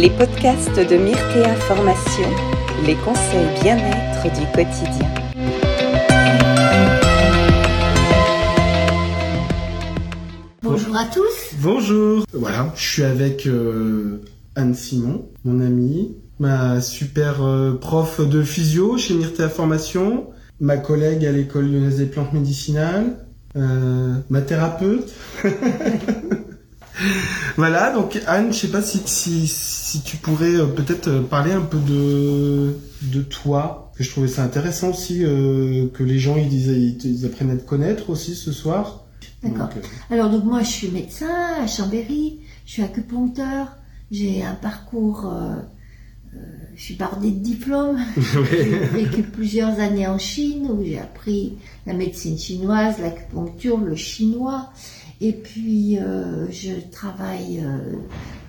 les podcasts de Myrtea Formation, les conseils bien-être du quotidien. Bonjour à tous. Bonjour. Voilà, je suis avec euh, Anne Simon, mon amie, ma super euh, prof de physio chez Myrtea Formation, ma collègue à l'école lyonnaise des plantes médicinales, euh, ma thérapeute. voilà, donc Anne, je sais pas si, si, si tu pourrais euh, peut-être euh, parler un peu de, de toi. Que je trouvais ça intéressant aussi euh, que les gens ils, ils, ils apprennent à te connaître aussi ce soir. D'accord. Alors donc moi je suis médecin à Chambéry, je suis acupuncteur, j'ai un parcours, je suis bardée de diplômes. J'ai vécu plusieurs années en Chine où j'ai appris la médecine chinoise, l'acupuncture, le chinois. Et puis euh, je travaille euh,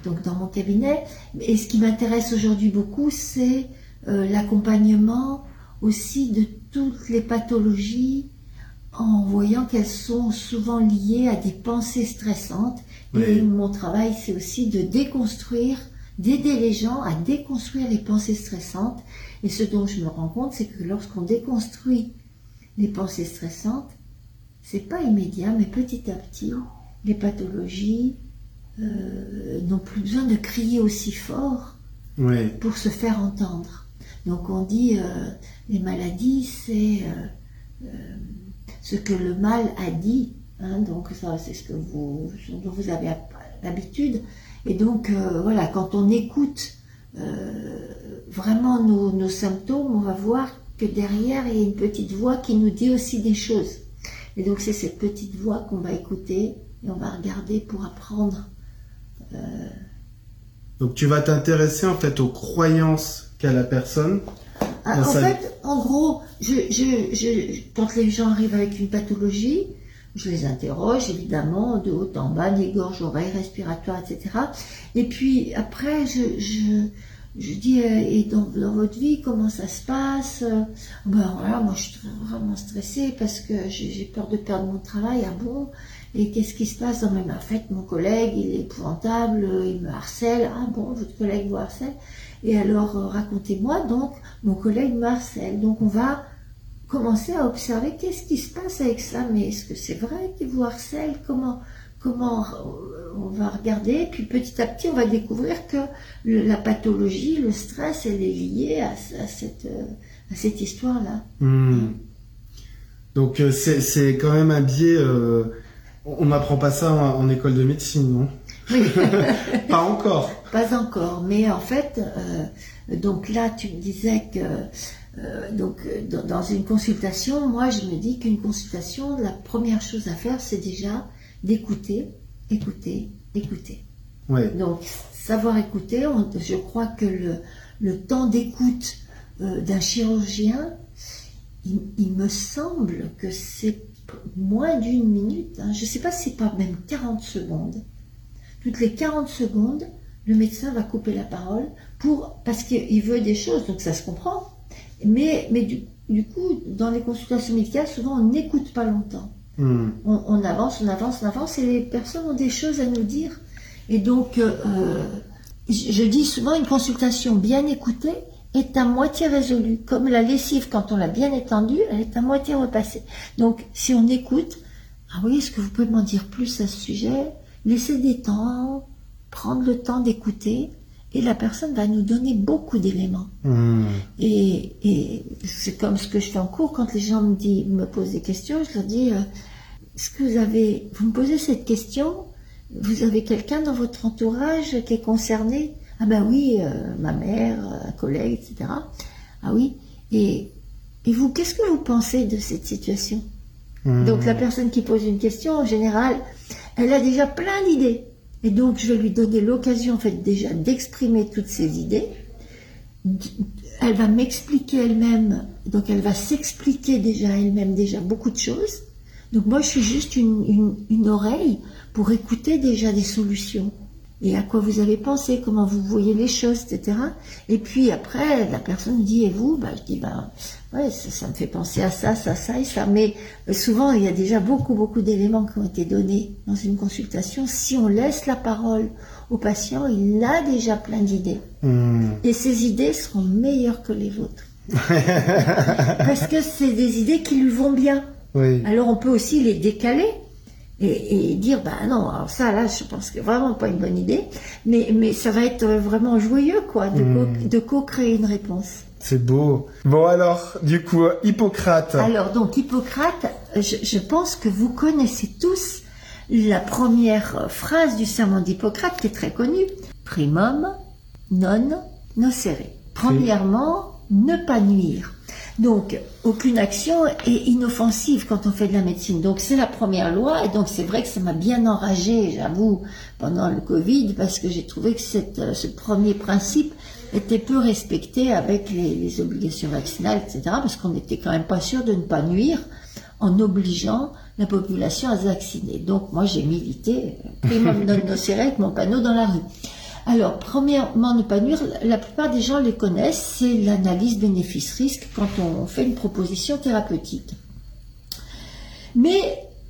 donc dans mon cabinet. Et ce qui m'intéresse aujourd'hui beaucoup, c'est euh, l'accompagnement aussi de toutes les pathologies en voyant qu'elles sont souvent liées à des pensées stressantes. Et mon travail, c'est aussi de déconstruire, d'aider les gens à déconstruire les pensées stressantes. Et ce dont je me rends compte, c'est que lorsqu'on déconstruit les pensées stressantes, c'est pas immédiat, mais petit à petit, les pathologies euh, n'ont plus besoin de crier aussi fort ouais. pour se faire entendre. Donc on dit euh, les maladies, c'est euh, euh, ce que le mal a dit. hein. donc ça, c'est ce que vous, ce dont vous avez l'habitude. Et donc voilà, quand on écoute vraiment nos, nos symptômes, on va voir que derrière il y a une petite voix qui nous dit aussi des choses. Et donc c'est cette petite voix qu'on va écouter et on va regarder pour apprendre. Donc tu vas t'intéresser en fait aux croyances qu'a la personne. Ah, en sa- fait, en gros, je, je, je, quand les gens arrivent avec une pathologie, je les interroge évidemment de haut en bas, nez, gorge, oreille, respiratoire, etc. Et puis après, je, je, dis, euh, et dans, dans votre vie, comment ça se passe? Ben voilà, moi je suis vraiment stressée parce que j'ai peur de perdre mon travail. Ah bon Et qu'est-ce qui se passe dans ma en fait, mon collègue, il est épouvantable, il me harcèle. Ah bon, votre collègue vous harcèle? Et alors, euh, racontez-moi donc, mon collègue me harcèle. Donc on va commencer à observer qu'est-ce qui se passe avec ça. Mais est-ce que c'est vrai qu'il vous harcèle? Comment Comment on va regarder Puis petit à petit, on va découvrir que le- la pathologie, le stress, elle est liée à, à cette, euh, à cette histoire-là. Hmm. Donc euh, c'est quand même un biais. euh, on n'apprend pas ça en, en école de médecine, non? Oui. Pas encore. Pas encore, mais en fait, euh, donc là, tu me disais que euh, donc dans, dans une consultation, moi, je me dis qu'une consultation, la première chose à faire, c'est déjà d'écouter, écouter, écouter. Ouais. Donc, savoir écouter, on- je crois que le, le temps d'écoute euh, d'un chirurgien, il, il me semble que c'est moins d'une minute. hein. Je ne sais pas si c'est pas même 40 secondes. Toutes les 40 secondes, le médecin va couper la parole pour parce qu'il veut des choses, donc ça se comprend. Mais, mais du, du coup, dans les consultations médicales, souvent on n'écoute pas longtemps On, avance, on avance, on avance, et les personnes ont des choses à nous dire. Et donc, euh, euh, je dis souvent, une consultation bien écoutée est à moitié résolue. Comme la lessive, quand on l'a bien étendue, elle est à moitié repassée. Donc, si on écoute, ah oui, est-ce que vous pouvez m'en dire plus à ce sujet? Laisser des temps, prendre le temps d'écouter, et la personne va nous donner beaucoup d'éléments. Hmm. Et, et c'est comme ce que je fais en cours quand les gens me, disent, me posent des questions, je leur dis euh, est-ce que vous avez, vous me posez cette question, vous avez quelqu'un dans votre entourage qui est concerné? Ah ben oui, euh, ma mère, un collègue, etc. Ah oui. Et, et vous, qu'est-ce que vous pensez de cette situation? Hmm. donc la personne qui pose une question, en général, elle a déjà plein d'idées. Et donc je lui donner l'occasion, en fait, déjà d'exprimer toutes ses idées. Elle va m'expliquer elle-même, donc elle va s'expliquer déjà elle-même déjà beaucoup de choses. Donc moi je suis juste une oreille pour écouter déjà des solutions. Et à quoi vous avez pensé, comment vous voyez les choses, etc. Et puis après, la personne dit, et vous? Bah, Je dis, ben, ouais, ça, me fait penser à ça, ça, ça et ça. Mais euh, souvent, il y a déjà beaucoup, beaucoup d'éléments qui ont été donnés dans une consultation. Si on laisse la parole au patient, il a déjà plein d'idées. Hmm. Et ces idées seront meilleures que les vôtres. Parce que c'est des idées qui lui vont bien. Oui. Alors on peut aussi les décaler et, dire bah non alors ça là je pense que vraiment pas une bonne idée mais mais ça va être vraiment joyeux quoi de hmm. co-créer une réponse. C'est beau. Bon alors du coup Hippocrate. Alors donc Hippocrate je, je pense que vous connaissez tous la première phrase du serment d'Hippocrate qui est très connue. Primum non nocere. Premièrement ne pas nuire donc, aucune action est inoffensive quand on fait de la médecine. Donc, c'est la première loi. Et donc, c'est vrai que ça m'a bien enragé, j'avoue, pendant le Covid, parce que j'ai trouvé que euh, ce premier principe était peu respecté avec les, obligations vaccinales, etc. Parce qu'on n'était quand même pas sûr de ne pas nuire en obligeant la population à se vacciner. Donc, moi, j'ai milité, primum non nocere, avec mon panneau dans la rue. Alors, premièrement, ne pas nuire, la plupart des gens les connaissent, c'est l'analyse bénéfice-risque quand on fait une proposition thérapeutique. Mais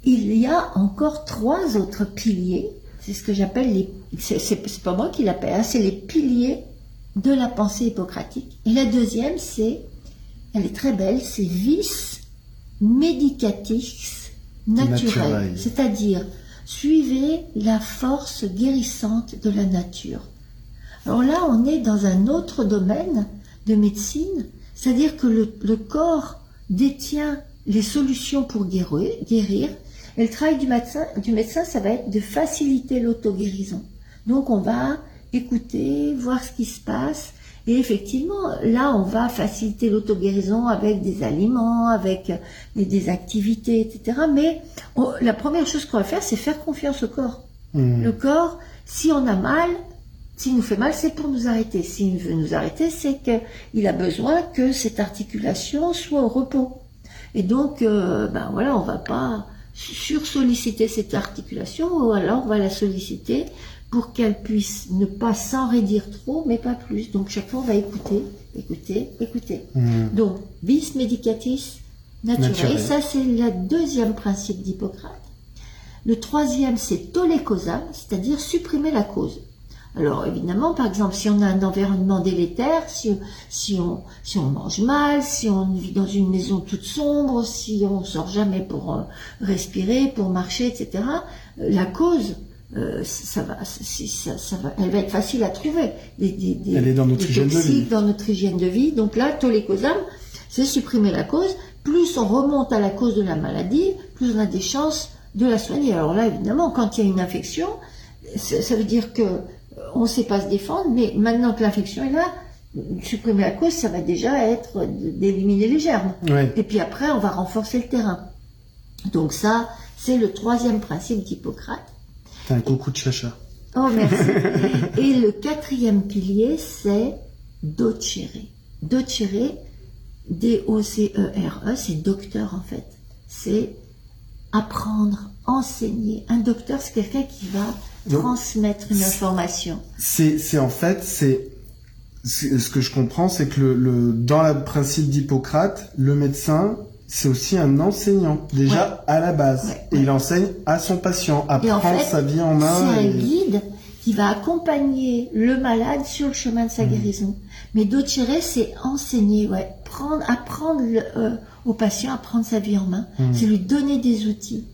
il y a encore trois autres piliers, c'est ce que j'appelle les, c'est pas moi qui l'appelle, hein, c'est les piliers de la pensée hippocratique. Et la deuxième, c'est, elle est très belle, c'est vis medicatis naturel, c'est-à-dire Suivez la force guérissante de la nature. Alors là, on est dans un autre domaine de médecine, c'est-à-dire que le, corps détient les solutions pour guérir, guérir, et le travail du médecin, du médecin, ça va être de faciliter l'auto-guérison. Donc on va écouter, voir ce qui se passe, et effectivement, là, on va faciliter l'auto-guérison avec des aliments, avec des activités, etc. Mais la première chose qu'on va faire, c'est faire confiance au corps. Mmh. Le corps, si on a mal, s'il nous fait mal, c'est pour nous arrêter. S'il veut nous arrêter, c'est qu'il a besoin que cette articulation soit au repos. Et donc, euh, ben voilà, on va pas sursolliciter cette articulation, ou alors on va la solliciter pour qu'elle puisse ne pas s'enraidir trop, mais pas plus. Donc chaque fois, on va écouter, écouter, écouter. Hmm. Donc, bis medicatis natura. Et ça, c'est le deuxième principe d'Hippocrate. Le troisième, c'est tolécosam, c'est-à-dire supprimer la cause. Alors évidemment, par exemple, si on a un environnement délétère, si, si, on, si on mange mal, si on vit dans une maison toute sombre, si on sort jamais pour euh, respirer, pour marcher, etc., la cause, euh, ça, va, ça, ça, va, elle va être facile à trouver. Des, des, des, elle est dans notre hygiène de vie. Dans notre hygiène de vie. Donc là, tolécosam, c'est supprimer la cause. Plus on remonte à la cause de la maladie, plus on a des chances de la soigner. Alors là, évidemment, quand il y a une infection, ça, veut dire que on ne sait pas se défendre, mais maintenant que l'infection est là, supprimer la cause, ça va déjà être d'éliminer les germes. Et puis après, on va renforcer le terrain. Donc ça, c'est le troisième principe d'Hippocrate un coucou de chacha. Oh, merci. Et le quatrième pilier, c'est docere. Docere, D-O-C-E-R-E, c'est docteur en fait. C'est apprendre, enseigner. Un docteur, c'est quelqu'un qui va transmettre une information. C'est en fait, c'est ce que je comprends, c'est que le, dans le principe d'Hippocrate, le médecin c'est aussi un enseignant, déjà à la base. Et il enseigne à son patient, apprend sa vie en main. C'est un guide qui va accompagner le malade sur le chemin de sa mmh. guérison. Mais docere, c'est enseigner, ouais, prendre, apprendre euh, au patient à prendre sa vie en main. Mmh. C'est lui donner des outils.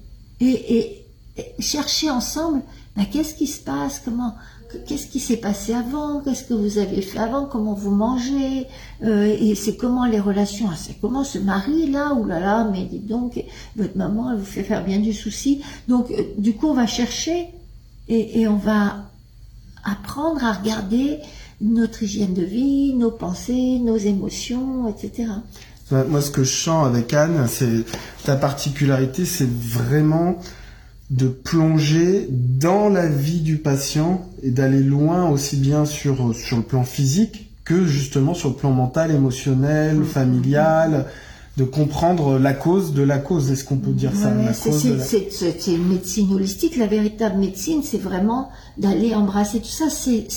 Et, et, chercher ensemble, bah, qu'est-ce qui se passe, comment, qu'est-ce qui s'est passé avant, qu'est-ce que vous avez fait avant, comment vous mangez, euh, et c'est comment les relations, ah, c'est comment ce mari là, ou là là, mais dites donc, votre maman, elle vous fait faire bien du souci. Donc, euh, du coup, on va chercher et, et, on va apprendre à regarder notre hygiène de vie, nos pensées, nos émotions, etc. Moi, ce que je sens avec Anne, c'est ta particularité, c'est vraiment de plonger dans la vie du patient et d'aller loin aussi bien sur, sur le plan physique que justement sur le plan mental, émotionnel, familial. de comprendre la cause de la cause. Est-ce qu'on peut dire ça Ouais, la- c'est une médecine holistique. La véritable médecine, c'est vraiment d'aller embrasser tout ça. C'est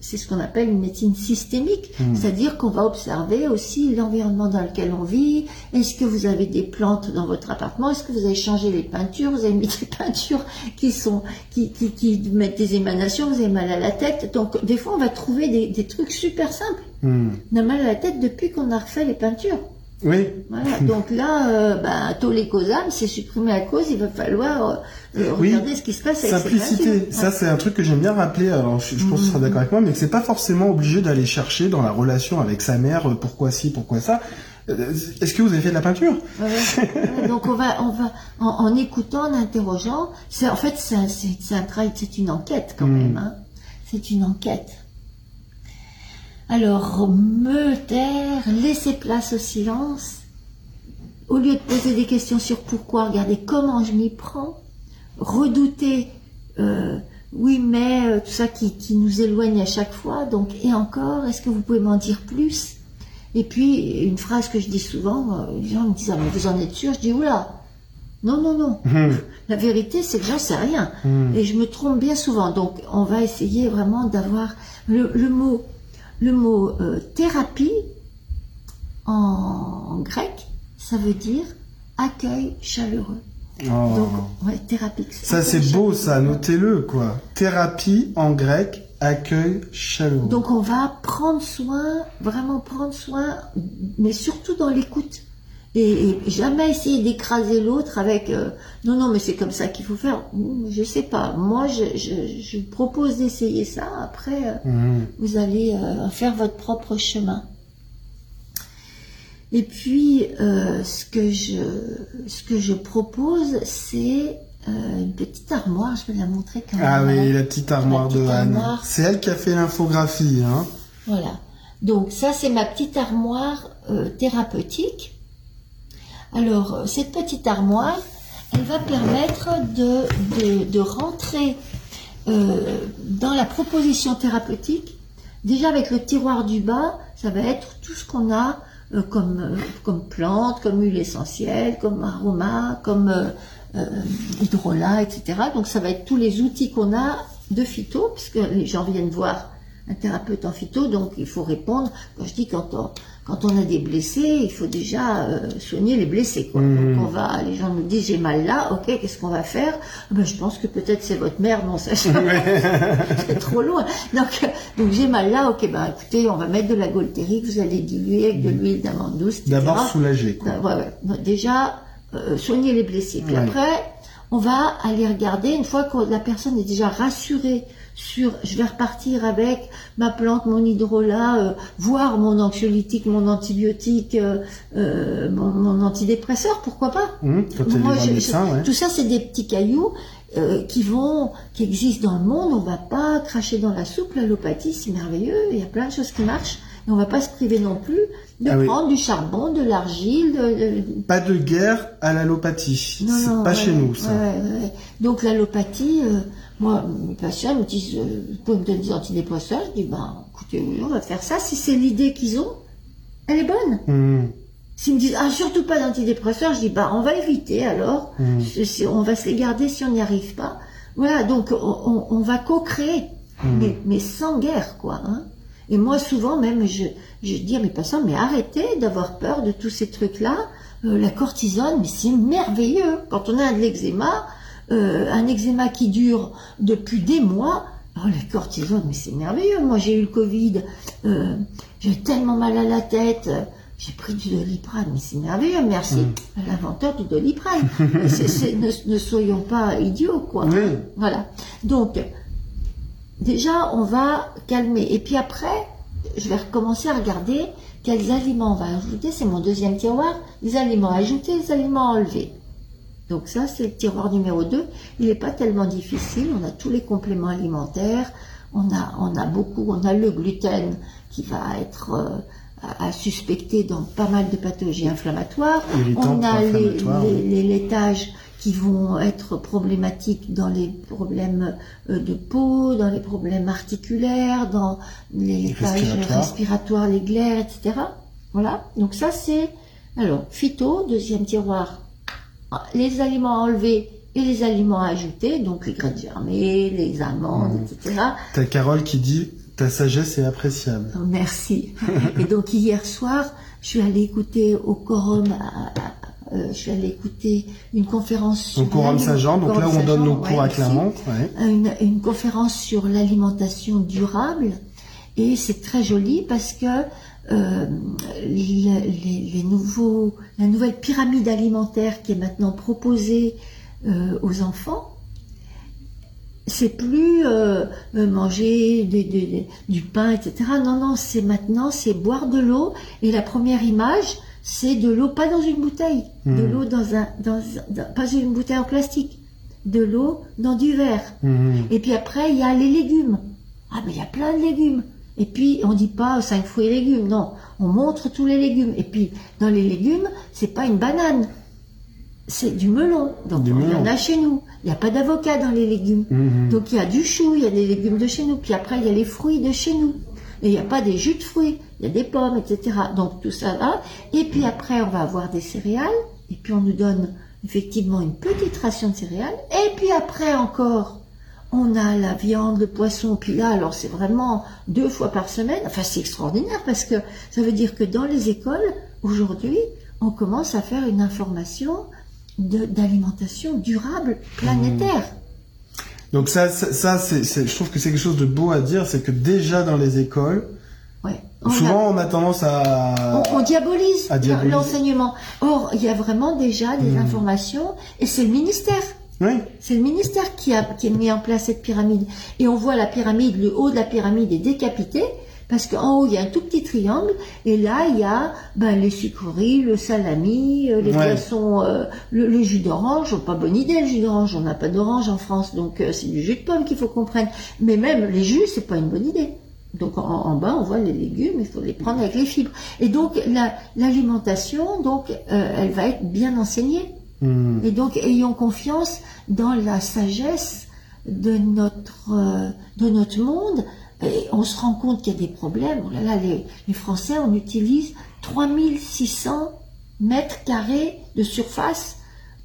c'est ce qu'on appelle une médecine systémique, Hmm. c'est-à-dire qu'on va observer aussi l'environnement dans lequel on vit. Est-ce que vous avez des plantes dans votre appartement? Est-ce que vous avez changé les peintures? Vous avez mis des peintures qui sont qui, qui, qui mettent des émanations Vous avez mal à la tête Donc des fois, on va trouver des, des trucs super simples. Hmm. On a mal à la tête depuis qu'on a refait les peintures. Oui, Voilà, donc là, euh, ben, tollé causam, c'est supprimer la cause, il va falloir euh, euh, Oui. regarder ce qui se passe avec simplicité. Ça, c'est un truc que j'aime bien rappeler. Alors, je, je pense que tu seras d'accord avec moi, mais que c'est pas forcément obligé d'aller chercher dans la relation avec sa mère euh, pourquoi ci, pourquoi ça. Euh, Est-ce que vous avez fait de la peinture? Ouais, donc on va, on va, en, en écoutant, en interrogeant, c'est en fait c'est un, un travail, c'est une enquête quand Mm. même. Hein. C'est une enquête. Alors me taire, laisser place au silence, au lieu de poser des questions sur pourquoi, regarder comment je m'y prends, redouter, euh, oui mais euh, tout ça qui, qui nous éloigne à chaque fois. Donc et encore, est-ce que vous pouvez m'en dire plus? Et puis une phrase que je dis souvent, euh, les gens me disent ah mais vous en êtes sûr? Je dis oula, non non non. Hmm. La vérité c'est que j'en sais rien Hmm. et je me trompe bien souvent. Donc on va essayer vraiment d'avoir le, le mot le mot euh, thérapie en, en grec, ça veut dire accueil chaleureux. Oh. Donc ouais, thérapie. Ça, c'est beau, chaleureux. ça. Notez-le, quoi. Thérapie en grec, accueil chaleureux. Donc on va prendre soin, vraiment prendre soin, mais surtout dans l'écoute. Et, et jamais essayer d'écraser l'autre avec euh, non non mais c'est comme ça qu'il faut faire. Je sais pas. Moi je, je, je propose d'essayer ça. Après euh, Hmm. vous allez euh, faire votre propre chemin. Et puis ce que je ce que je propose c'est une petite armoire. Je vais la montrer quand même. Ah oui, la petite armoire La de Anne. C'est elle qui a fait l'infographie, hein. Voilà. Donc ça, c'est ma petite armoire thérapeutique. Alors, euh, cette petite armoire, elle va permettre de, rentrer euh, dans la proposition thérapeutique. Déjà avec le tiroir du bas, ça va être tout ce qu'on a euh, comme, euh, comme huile essentielle, comme aroma, comme hydrolat, etc. Donc ça va être tous les outils qu'on a de phyto, puisque les gens viennent voir un thérapeute en phyto, donc il faut répondre. Quand je dis quand quand on a des blessés, il faut déjà euh, soigner les blessés. Quoi. Mhm. Donc on va, les gens nous disent j'ai mal là, ok, qu'est-ce qu'on va faire? Ah ben, Je pense que peut-être c'est votre mère, non ça c'est trop loin. Donc, donc j'ai mal là, ok, ben écoutez, on va mettre de la goltérique, vous allez diluer avec de l'huile d'amande douce. D'abord soulagé, quoi. Ouais, ouais. Donc, Déjà, euh, soigner les blessés. Puis Ouais. après, on va aller regarder, une fois que la personne est déjà rassurée sur, je vais repartir avec ma plante, mon hydrolat, euh, voire mon anxiolytique, mon antibiotique, euh, euh, mon, mon antidépresseur, pourquoi pas Moi, je- médecin, je- ouais. Tout ça, c'est des petits cailloux euh, qui vont, qui existent dans le monde. On va pas cracher dans la soupe. L'allopathie, c'est merveilleux. Il y a plein de choses qui marchent. Et on va pas se priver non plus de Ah oui. prendre du charbon, de l'argile. de- Pas de guerre à l'allopathie. C'est pas ouais, chez nous, ça. ouais. Donc l'allopathie, moi, mes patients me disent, euh, vous pouvez me donner des antidépresseurs Je dis, ben, écoutez, oui, on va faire ça. Si c'est l'idée qu'ils ont, elle est bonne. Hmm. S'ils me disent, ah, surtout pas d'antidépresseurs, je dis, bah, on va éviter alors. Mm. Si- on va se les garder si on n'y arrive pas. Voilà, donc on, on- on va co-créer, Mm. mais, mais sans guerre, quoi. Hein. Et moi, souvent, même, je, je dis à mes patients, mais arrêtez d'avoir peur de tous ces trucs-là. Euh, la cortisone, mais c'est merveilleux. Quand on a de l'eczéma, euh, un eczéma qui dure depuis des mois, oh, la cortisone, mais c'est merveilleux. Moi, j'ai eu le Covid, euh, j'ai tellement mal à la tête. J'ai pris du doliprane, mais c'est merveilleux, merci à l'inventeur du doliprane. Ne, ne soyons pas idiots, quoi. Voilà. Donc, déjà, on va calmer. Et puis après, je vais recommencer à regarder quels aliments on va ajouter. C'est mon deuxième tiroir. Les aliments ajoutés, les aliments enlevés. Donc ça, c'est le tiroir numéro 2. Il n'est pas tellement difficile. On a tous les compléments alimentaires. On a, on a beaucoup, on a le gluten qui va être euh, à, à suspecter dans pas mal de pathologies inflammatoires. On a les, laitages qui vont être problématiques dans les problèmes euh, de peau, dans les problèmes articulaires, dans les laitages Respiratoires. respiratoires, les glaires, etc. Voilà. Donc ça, c'est Alors, phyto, deuxième tiroir, les aliments enlevés et les aliments ajoutés, donc les graines germées, les amandes, Mmh. etc. T'as Carole qui dit ta sagesse est appréciable. Oh, Merci. Et donc hier soir, je suis allée écouter au quorum, à- à- euh, je suis allée écouter une conférence sur Au Quorum Saint-Jean, donc là où on donne nos cours ouais, à. Clermont. Ouais. une, une conférence sur l'alimentation durable et c'est très joli parce que euh, les, nouveaux, la nouvelle pyramide alimentaire qui est maintenant proposée euh, aux enfants, c'est plus euh, manger des- des- des- du pain, etc. Non, non, c'est maintenant, c'est boire de l'eau. Et la première image, c'est de l'eau, pas dans une bouteille, de Mhm. l'eau dans un, dans, un- dans- pas une bouteille en plastique, de l'eau dans du verre. Mhm. Et puis après, il y a les légumes. Ah, mais il y a plein de légumes. Et puis, on dit pas cinq fruits et légumes. Non, on montre tous les légumes. Et puis, dans les légumes, c'est pas une banane. C'est du melon. Donc, Du il y en a chez nous. Il n'y a pas d'avocat dans les légumes. Mhm. Donc, il y a du chou, il y a des légumes de chez nous. Puis après, il y a les fruits de chez nous. Et il n'y a pas des jus de fruits. Il y a des pommes, etc. Donc, tout ça là. Et puis après, on va avoir des céréales. Et puis, on nous donne effectivement une petite ration de céréales. Et puis après encore, on a la viande, le poisson, puis là, alors c'est vraiment deux fois par semaine. Enfin, c'est extraordinaire parce que ça veut dire que dans les écoles, aujourd'hui, on commence à faire une information d'alimentation durable planétaire. Donc ça, ça, je trouve que c'est quelque chose de beau à dire, c'est que déjà dans les écoles, Ouais. On a- souvent on a tendance à... on, on diabolise l'enseignement. Or, il y a vraiment déjà des Hmm. informations et c'est le ministère. Oui, C'est le ministère qui a, qui a mis en place cette pyramide. Et on voit la pyramide, le haut de la pyramide est décapité, parce qu'en haut, il y a un tout petit triangle, et là, il y a ben, les sucreries, le salami, euh, les Ouais. poissons, euh, le, le jus d'orange. Pas bonne idée, le jus d'orange. On n'a pas d'orange en France, donc euh, c'est du jus de pomme qu'il faut qu'on prenne. Mais même les jus, c'est pas une bonne idée. Donc en, en bas, on voit les légumes, il faut les prendre avec les fibres. Et donc la- l'alimentation, donc, euh, elle va être bien enseignée. Mhm. Et donc, ayons confiance dans la sagesse de notre, euh, de notre monde. Et on se rend compte qu'il y a des problèmes. Oh là là, les, les Français, on utilise 3600 mètres carrés de surface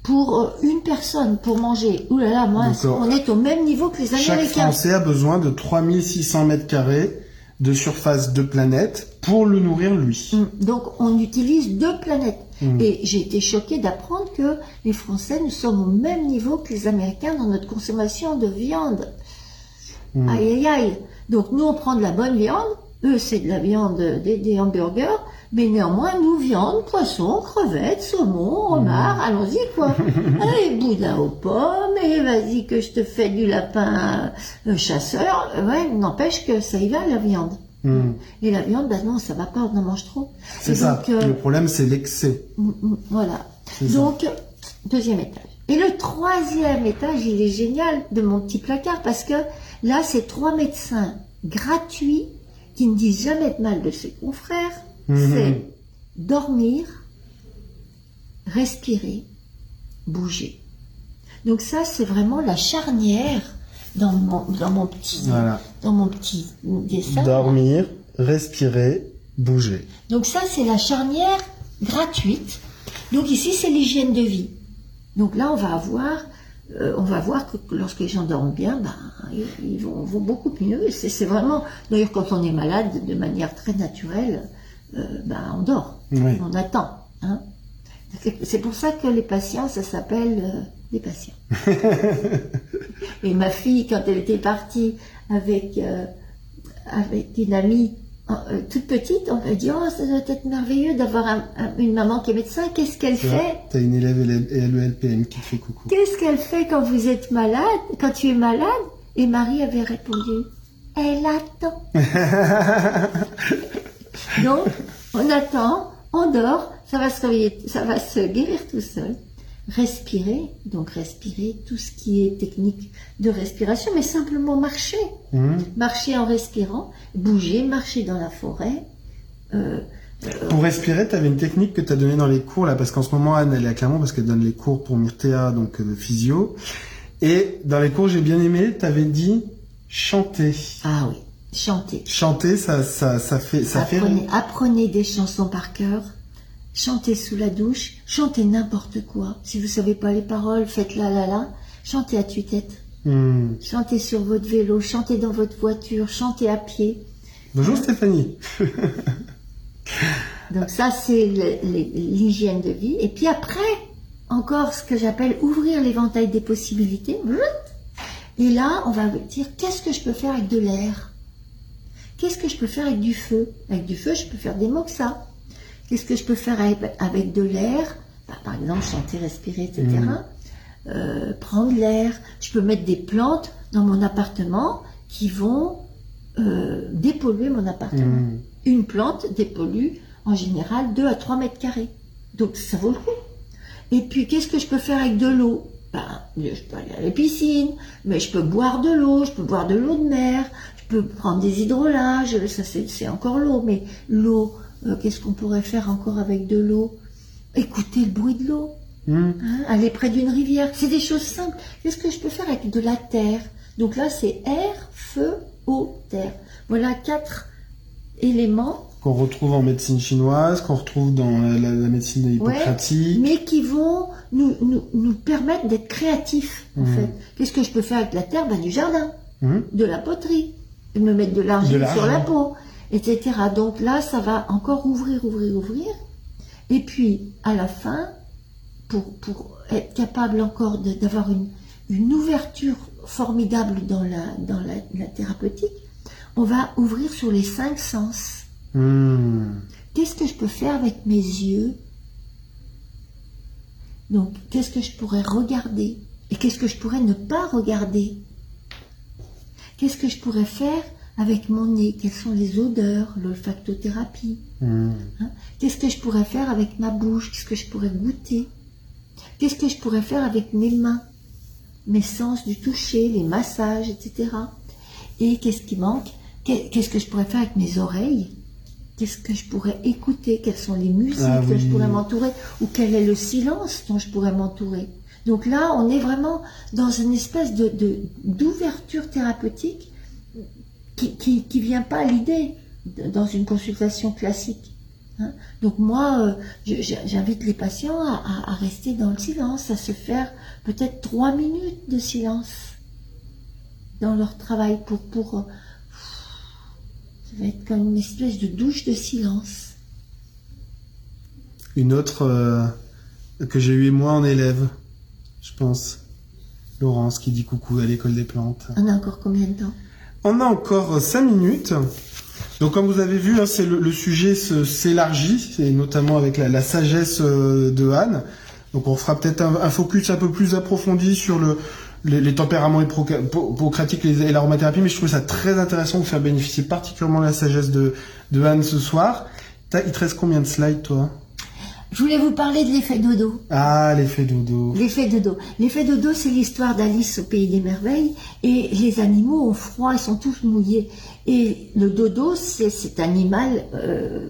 pour euh, une personne, pour manger. Ouh là là, moi, D'accord. on est au même niveau que les chaque Américains. Français a besoin de 3600 mètres carrés de surface de planète pour le nourrir lui. Mm. Donc, on utilise deux planètes. Mm. Et j'ai été choquée d'apprendre que les Français, nous sommes au même niveau que les Américains dans notre consommation de viande. Mm. Aïe, aïe, aïe. Donc, nous, on prend de la bonne viande. Eux, c'est de la viande, des, des hamburgers. Mais néanmoins, nous, viande, poisson, crevettes, saumon, homard, allons-y, quoi. Allez, boudin aux pommes, et vas-y que je te fais du lapin euh, chasseur. Ouais, n'empêche que ça y va, la viande. Mm. Et la viande, ben non, ça va pas, on en mange trop. C'est ça. donc, euh, Le problème, c'est l'excès. Mm, mm, Voilà. Ça. Donc, deuxième étage. Et le troisième étage, il est génial de mon petit placard parce que là, c'est trois médecins gratuits qui ne disent jamais de mal de ses confrères. Mhm. C'est dormir, respirer, bouger. Donc ça, c'est vraiment la charnière dans mon, dans mon petit, Voilà. dans mon petit dessin. Dormir, respirer, bouger. Donc ça, c'est la charnière gratuite. Donc ici, c'est l'hygiène de vie. Donc là, on va avoir, euh, on va voir que lorsque les gens dorment bien, ben, ils, vont, vont beaucoup mieux. C'est c'est vraiment, d'ailleurs, quand on est malade, de manière très naturelle, euh, ben, on dort, Oui. on attend. Hein. C'est pour ça que les patients, ça s'appelle euh, des patients. Et ma fille, quand elle était partie avec euh, avec une amie euh, toute petite, on a dit Oh, ça doit être merveilleux d'avoir un- un- une maman qui est médecin. Qu'est-ce qu'elle Tu fait? T'as une élève LELPM qui te fait coucou. Qu'est-ce qu'elle fait quand vous êtes malade? Quand tu es malade? Et Marie avait répondu Elle attend. Donc, on attend, on dort, ça va se réveiller, ça va se guérir tout seul. Respirer, donc respirer tout ce qui est technique de respiration, mais simplement marcher. Mhm. Marcher en respirant, bouger, marcher dans la forêt. Euh, Pour respirer, tu avais une technique que tu as donnée dans les cours, là, parce qu'en ce moment, Anne, elle est à Clermont, parce qu'elle donne les cours pour Myrtea, donc euh, de physio. Et dans les cours, j'ai bien aimé, tu avais dit chanter. ah oui, chanter. Chanter, ça, ça, ça fait, ça fait Apprenez, apprenez des chansons par cœur. Chantez sous la douche, chantez n'importe quoi. Si vous savez pas les paroles, faites la la la, chantez à tue-tête. Hmm. Chantez sur votre vélo, chantez dans votre voiture, chantez à pied. Bonjour Stéphanie. Donc ça, c'est l'hygiène de vie. Et puis après, encore ce que j'appelle ouvrir l'éventail des possibilités. Et là, on va dire, qu'est-ce que je peux faire avec de l'air? Qu'est-ce que je peux faire avec du feu? Avec du feu, je peux faire des moxas. Qu'est-ce que je peux faire avec, avec de l'air? Bah, Par exemple, chanter, respirer, etc. Euh, prendre l'air. Je peux mettre des plantes dans mon appartement qui vont euh, dépolluer mon appartement Hmm. une plante dépollue en général 2 à 3 mètres carrés. Donc ça vaut le coup. Et puis qu'est-ce que je peux faire avec de l'eau? Ben, Je peux aller à la piscine, mais je peux boire de l'eau, je peux boire de l'eau de mer, je peux prendre des hydrolages, ça c'est encore l'eau, mais l'eau, euh, qu'est-ce qu'on pourrait faire encore avec de l'eau? Écouter le bruit de l'eau, Hmm. hein, aller près d'une rivière, c'est des choses simples. Qu'est-ce que je peux faire avec de la terre? Donc là c'est air, feu, eau, terre. Voilà quatre éléments Qu'on retrouve en médecine chinoise, qu'on retrouve dans la, la- la médecine hippocratique. mais qui vont nous, nous, nous permettre d'être créatifs, en Mhm. fait. Qu'est-ce que je peux faire avec la terre? Ben, Du jardin, Hmm. de la poterie, me mettre de l'argile l'argent. sur la peau, etc. Donc là, ça va encore ouvrir, ouvrir, ouvrir. Et puis, à la fin, pour, pour être capable encore d'avoir une, une ouverture formidable dans la, dans la, la thérapeutique, on va ouvrir sur les cinq sens. Hmm. Qu'est-ce que je peux faire avec mes yeux? Donc, qu'est-ce que je pourrais regarder? Et qu'est-ce que je pourrais ne pas regarder? Qu'est-ce que je pourrais faire avec mon nez. Quelles sont les odeurs, l'olfactothérapie Hmm. hein? Qu'est-ce que je pourrais faire avec ma bouche? Qu'est-ce que je pourrais goûter? Qu'est-ce que je pourrais faire avec mes mains? Mes sens du toucher, les massages, etc. Et qu'est-ce qui manque? Qu'est- Qu'est-ce que je pourrais faire avec mes oreilles? Qu'est-ce que je pourrais écouter? Quelles sont les musiques Ah que je pourrais m'entourer? Ou quel est le silence dont je pourrais m'entourer? Donc là, on est vraiment dans une espèce de- d'ouverture thérapeutique qui, qui, qui vient pas à l'idée dans une consultation classique. hein. Donc moi, euh, j'invite les patients à, à- à rester dans le silence, à se faire peut-être trois minutes de silence dans leur travail pour pour euh, ça va être comme une espèce de douche de silence. Une autre euh, que j'ai eu moi en élève, je pense. Laurence qui dit coucou à l'école des plantes. On a encore combien de temps? On a encore 5 minutes. Donc comme vous avez vu, hein, c'est le, sujet s'élargit, et notamment avec la, sagesse euh, de Anne. Donc on fera peut-être un, focus un peu plus approfondi sur le, les, les tempéraments hippocratiques et l'aromathérapie, mais je trouve ça très intéressant de faire bénéficier particulièrement la sagesse de, de Anne ce soir. Il te reste combien de slides toi? Je voulais vous parler de l'effet dodo. Ah, l'effet dodo. L'effet dodo. L'effet dodo, c'est l'histoire d'Alice au pays des merveilles. Et les animaux ont froid, ils sont tous mouillés. Et le dodo, c'est cet animal euh,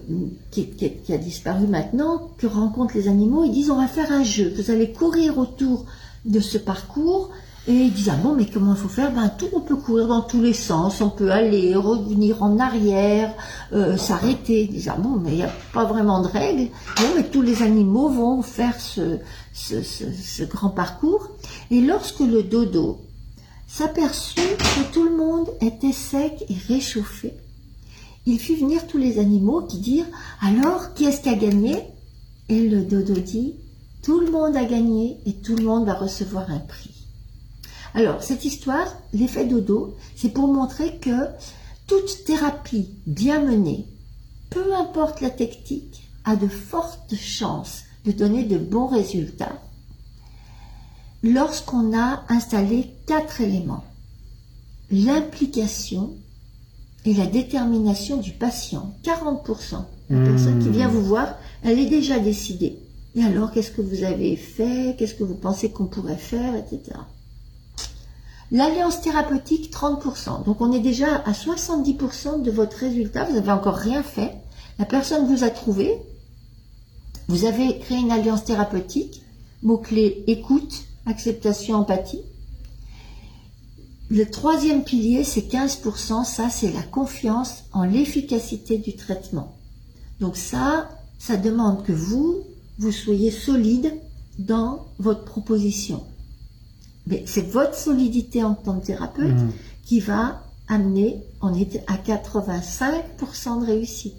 qui, qui- qui a disparu maintenant, que rencontrent les animaux. Ils disent, on va faire un jeu. Vous allez courir autour de ce parcours. Et ils disent, ah bon, mais comment il faut faire? Ben tout, on peut courir dans tous les sens. On peut aller, revenir en arrière, euh, s'arrêter. Ils disent, ah bon, mais il n'y a pas vraiment de règles. Non, mais tous les animaux vont faire ce, ce, grand parcours. Et lorsque le dodo s'aperçut que tout le monde était sec et réchauffé, il fit venir tous les animaux qui dirent Alors, qui est-ce qui a gagné? Et le dodo dit Tout le monde a gagné et tout le monde va recevoir un prix. Alors, cette histoire, l'effet dodo, c'est pour montrer que toute thérapie bien menée, peu importe la technique, a de fortes chances de donner de bons résultats lorsqu'on a installé quatre éléments. L'implication et la détermination du patient. 40%. La Mmh. personne qui vient vous voir, elle est déjà décidée. Et alors, qu'est-ce que vous avez fait? Qu'est-ce que vous pensez qu'on pourrait faire Etc. L'alliance thérapeutique, 30%. Donc, on est déjà à 70% de votre résultat. Vous n'avez encore rien fait. La personne vous a trouvé. Vous avez créé une alliance thérapeutique. Mot-clé écoute, acceptation, empathie. Le troisième pilier, c'est 15%. Ça, c'est la confiance en l'efficacité du traitement. Donc ça, ça demande que vous, vous soyez solide dans votre proposition. Mais c'est votre solidité en tant que thérapeute Mm. qui va amener, on est à 85% de réussite.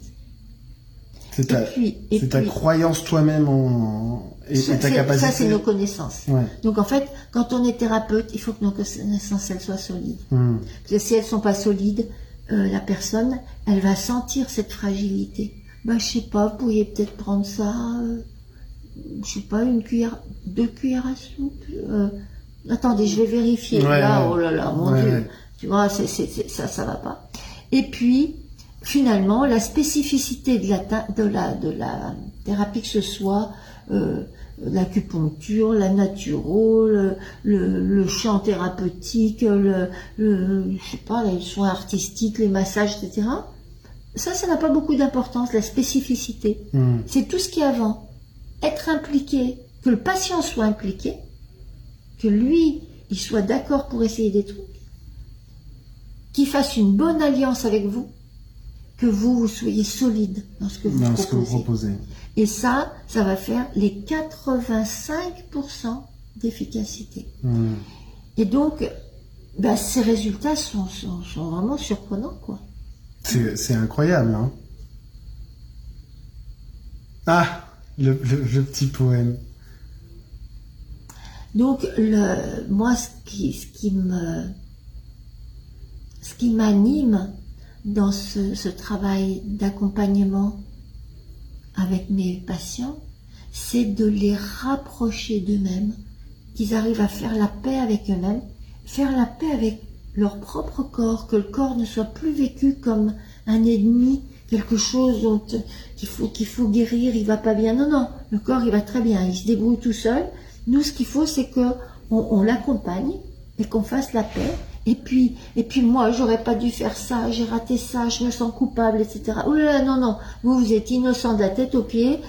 C'est ta, puis, ta puis- croyance toi-même en, et, ta capacité. ça, c'est nos connaissances. Ouais. Donc en fait, quand on est thérapeute, il faut que nos connaissances elles soient solides. Mm. Parce que si elles sont pas solides, euh, la personne, elle va sentir cette fragilité. Bah, je sais pas, vous pourriez peut-être prendre ça, euh, je sais pas, une cuillère, deux cuillères à soupe. euh, attendez, je vais vérifier. Ouais, là, ouais. oh là là, mon Ouais, Dieu. Tu vois, c'est, ça, ça va pas. Et puis, finalement, la spécificité de la, ta- de la, de la thérapie, que ce soit euh, l'acupuncture, la naturo, le, le, le chant thérapeutique, le, le, je sais pas, les soins artistiques, les massages, etc. Ça, ça n'a pas beaucoup d'importance, la spécificité. Mm. C'est tout ce qui est avant. Être impliqué, que le patient soit impliqué, que lui, il soit d'accord pour essayer des trucs, qu'il fasse une bonne alliance avec vous, que vous, vous soyez solide dans ce que vous Dans ce que vous proposez. Et ça, ça va faire les 85% d'efficacité. Mm. Et donc, ben, ces résultats sont, sont, sont vraiment surprenants, quoi. C'est, c'est incroyable, hein. Ah, le, le, le petit poème. Donc, moi, ce qui, me, ce qui m'anime dans ce, travail d'accompagnement avec mes patients, c'est de les rapprocher d'eux-mêmes, qu'ils arrivent à faire la paix avec eux-mêmes, faire la paix avec leur propre corps, que le corps ne soit plus vécu comme un ennemi, quelque chose euh, qu'il faut qu'il faut guérir, il va pas bien. Non, non, le corps il va très bien, il se débrouille tout seul. Nous, ce qu'il faut, c'est que on, on l'accompagne et qu'on fasse la paix. Et puis, et puis moi, j'aurais pas dû faire ça, j'ai raté ça, je me sens coupable, etc. Oh là là, non, non, vous, vous êtes innocent de la tête aux pieds.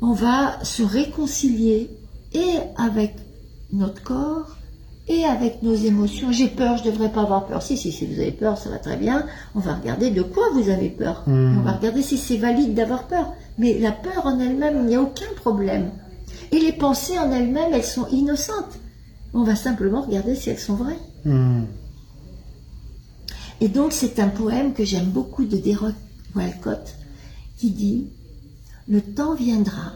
On va se réconcilier et avec notre corps et avec nos émotions. J'ai peur, je devrais pas avoir peur. Si, si, si vous avez peur, ça va très bien. On va regarder de quoi vous avez peur. Hmm. On va regarder si c'est valide d'avoir peur. Mais la peur en elle-même, il n'y a aucun problème. Et les pensées en elles-mêmes, elles sont innocentes. On va simplement regarder si elles sont vraies. Mm. Et donc c'est un poème que j'aime beaucoup de Derek Walcott qui dit Le temps viendra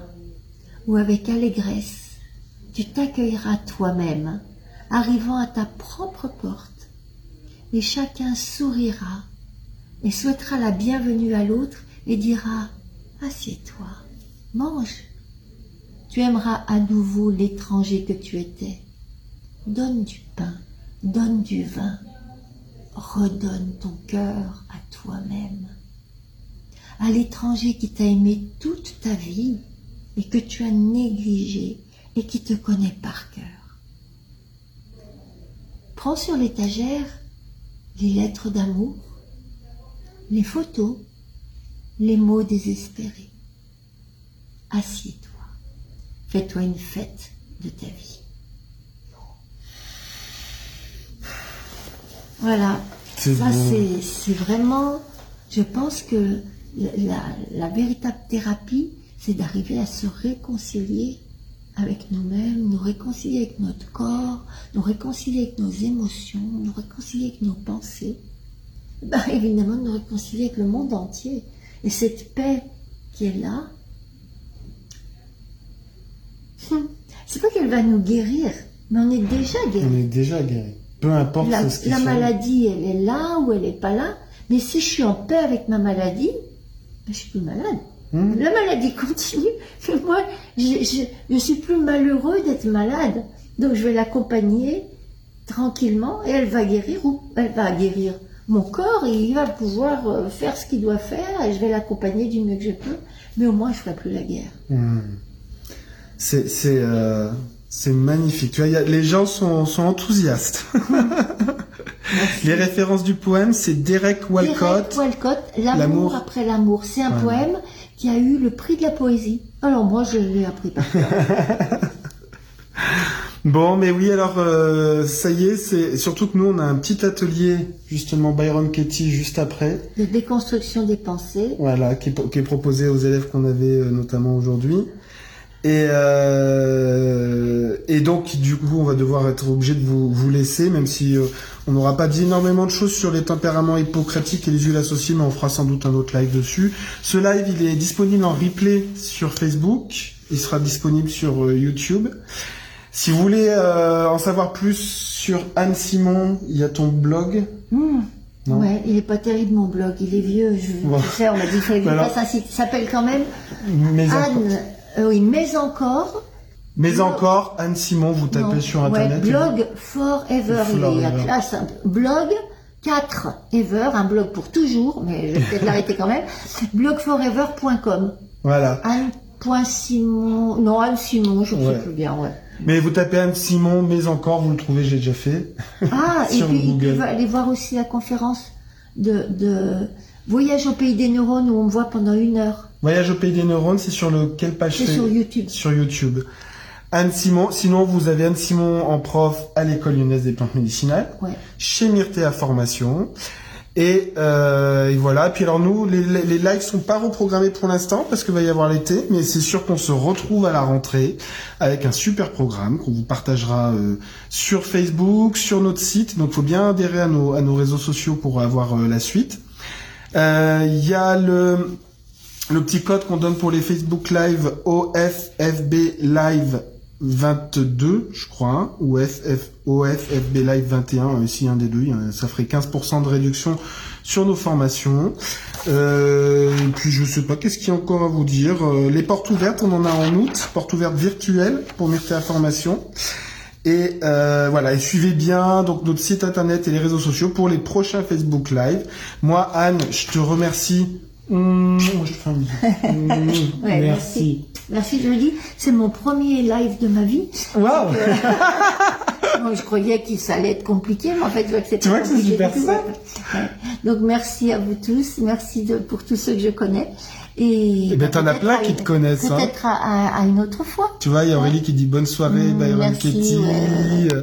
où avec allégresse tu t'accueilleras toi-même, arrivant à ta propre porte, et chacun sourira et souhaitera la bienvenue à l'autre et dira Assieds-toi, mange. Tu aimeras à nouveau l'étranger que tu étais. Donne du pain, donne du vin redonne ton cœur à toi-même, à l'étranger qui t'a aimé toute ta vie et que tu as négligé et qui te connaît par cœur. Prends sur l'étagère les lettres d'amour, les photos, les mots désespérés. Assieds-toi, fais-toi une fête de ta vie. Voilà. C'est Ça, c'est, vraiment, je pense que la, la- la véritable thérapie, c'est d'arriver à se réconcilier avec nous-mêmes, nous réconcilier avec notre corps, nous réconcilier avec nos émotions, nous réconcilier avec nos pensées. Ben, évidemment, nous réconcilier avec le monde entier. Et cette paix qui est là, hum, c'est pas qu'elle va nous guérir, mais on est déjà guéri. On est déjà guéri. Peu importe La, ce qui la soit. maladie, elle est là ou elle n'est pas là. Mais si je suis en paix avec ma maladie, ben, je suis plus malade. Hmm. La maladie continue. Mais moi, je, je suis plus malheureux d'être malade. Donc je vais l'accompagner tranquillement et elle va guérir ou elle va guérir mon corps et il va pouvoir euh, faire ce qu'il doit faire et je vais l'accompagner du mieux que je peux. Mais au moins, je ferai plus la guerre. Hmm. C'est c'est euh, c'est magnifique. Tu vois, y a- les gens sont sont enthousiastes. Les références du poème, c'est Derek Walcott. Derek Walcott, L'amour après l'amour. C'est un poème qui a eu le prix de la poésie. Alors moi, je l'ai appris par. Bon, mais oui, alors euh, ça y est, c'est surtout que nous on a un petit atelier justement Byron Katie juste après. De déconstruction des pensées. Voilà, qui est, qui est proposé aux élèves qu'on avait euh, notamment aujourd'hui. Et, euh, et donc du coup on va devoir être obligé de vous, vous laisser, même si euh, on n'aura pas dit énormément de choses sur les tempéraments hippocratiques et les huiles associées, mais on fera sans doute un autre live dessus. Ce live il est disponible en replay sur Facebook, il sera disponible sur euh, YouTube. Si vous voulez en savoir plus sur Anne Simon, il y a ton blog. Hmm. Non. Ouais, il est pas terrible mon blog, il est vieux. Je, Bon. sais, on m'a dit qu'il fallait que. Il s'appelle quand même Anne. Euh, oui, mais encore. mais encore, Anne Simon, vous tapez non, sur ouais, internet. blog forever. Il la Forever. classe. Blog 4 ever, un blog pour toujours, mais je vais peut-être l'arrêter quand même. Blogforever.com. Voilà. Anne.simon. Non, Anne Simon, je ne Ouais. sais plus bien, ouais. Mais vous tapez Anne Simon, mais encore, vous le trouvez, j'ai déjà fait. Ah, et puis il Google. peut aller voir aussi la conférence de, de Voyage au pays des neurones où on me voit pendant une heure. Voyage au pays des neurones, c'est sur le quelle page C'est sur YouTube. Sur YouTube. Anne Simon. Sinon, vous avez Anne Simon en prof à l'école lyonnaise des plantes médicinales, Ouais. chez Myrtea Formation. Et, euh, et voilà. Puis alors nous, les, les, les lives sont pas reprogrammés pour l'instant parce qu'il va y avoir l'été, mais c'est sûr qu'on se retrouve à la rentrée avec un super programme qu'on vous partagera euh, sur Facebook, sur notre site. Donc, faut bien adhérer à nos, à nos réseaux sociaux pour avoir euh, la suite. Euh, Il y a le le petit code qu'on donne pour les Facebook Live OFFB Live 22, je crois, hein, ou FF, OFFB Live 21, ici un des deux, ça ferait 15% de réduction sur nos formations. Euh, puis je sais pas, qu'est-ce qu'il y a encore à vous dire Euh, Les portes ouvertes, on en a en août, portes ouvertes virtuelles pour Myrtea Formation. Et euh, voilà, et suivez bien donc notre site internet et les réseaux sociaux pour les prochains Facebook Live. Moi, Anne, je te remercie. Mmh, je te fais un. Mmh, Ouais, merci. Merci, je le dis, c'est mon premier live de ma vie. Waouh Moi, je croyais que ça allait être compliqué, mais en fait, je vois que c'est Tu vois que c'est super simple. Ouais. Donc, merci à vous tous. Merci de, pour tous ceux que je connais. Et, Eh ben, t'en as plein qui te connaissent, hein. Peut-être à, à- à une autre fois. Tu vois, il y a Aurélie qui dit bonne soirée, Mmh, Byron ouais. euh,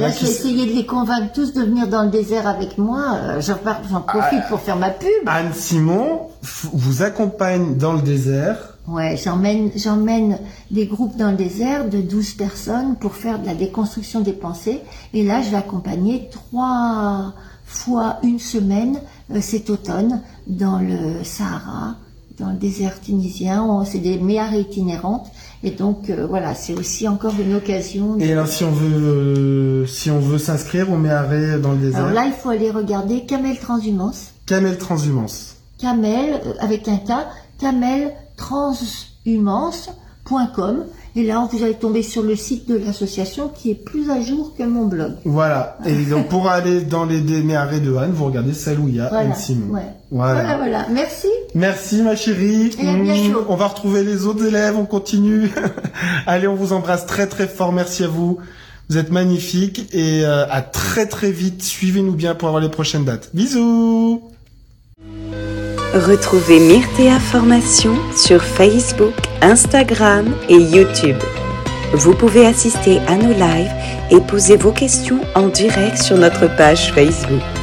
Là, j'ai essayé de les convaincre tous de venir dans le désert avec moi. Euh, J'en j'en profite Ah. pour faire ma pub. Anne Simon vous accompagne dans le désert. Ouais, j'emmène, j'emmène des groupes dans le désert de 12 personnes pour faire de la déconstruction des pensées. Et là, je vais accompagner trois fois une semaine euh, cet automne dans le Sahara, dans le désert tunisien. On- C'est des méhares itinérantes. Et donc, euh, voilà, c'est aussi encore une occasion. de- Et alors, si on veut, euh, si on veut s'inscrire, on met arrêt dans le désert. Alors là, il faut aller regarder Camel Transhumance. Camel Transhumance. Camel, euh, avec un K, cameltranshumance.com. Et là, vous allez tomber sur le site de l'association qui est plus à jour que mon blog. Voilà. Et donc, pour aller dans les déméarrés de Anne, vous regardez celle où il y a Voilà. Anne Simon. Ouais. Voilà. Voilà, voilà. Merci. Merci ma chérie. Et à bientôt. on va retrouver les autres élèves, on continue. Allez, on vous embrasse très très fort. Merci à vous. Vous êtes magnifiques et euh, à très très vite. Suivez-nous bien pour avoir les prochaines dates. Bisous. Retrouvez Myrtea Formation sur Facebook, Instagram et YouTube. Vous pouvez assister à nos lives et poser vos questions en direct sur notre page Facebook.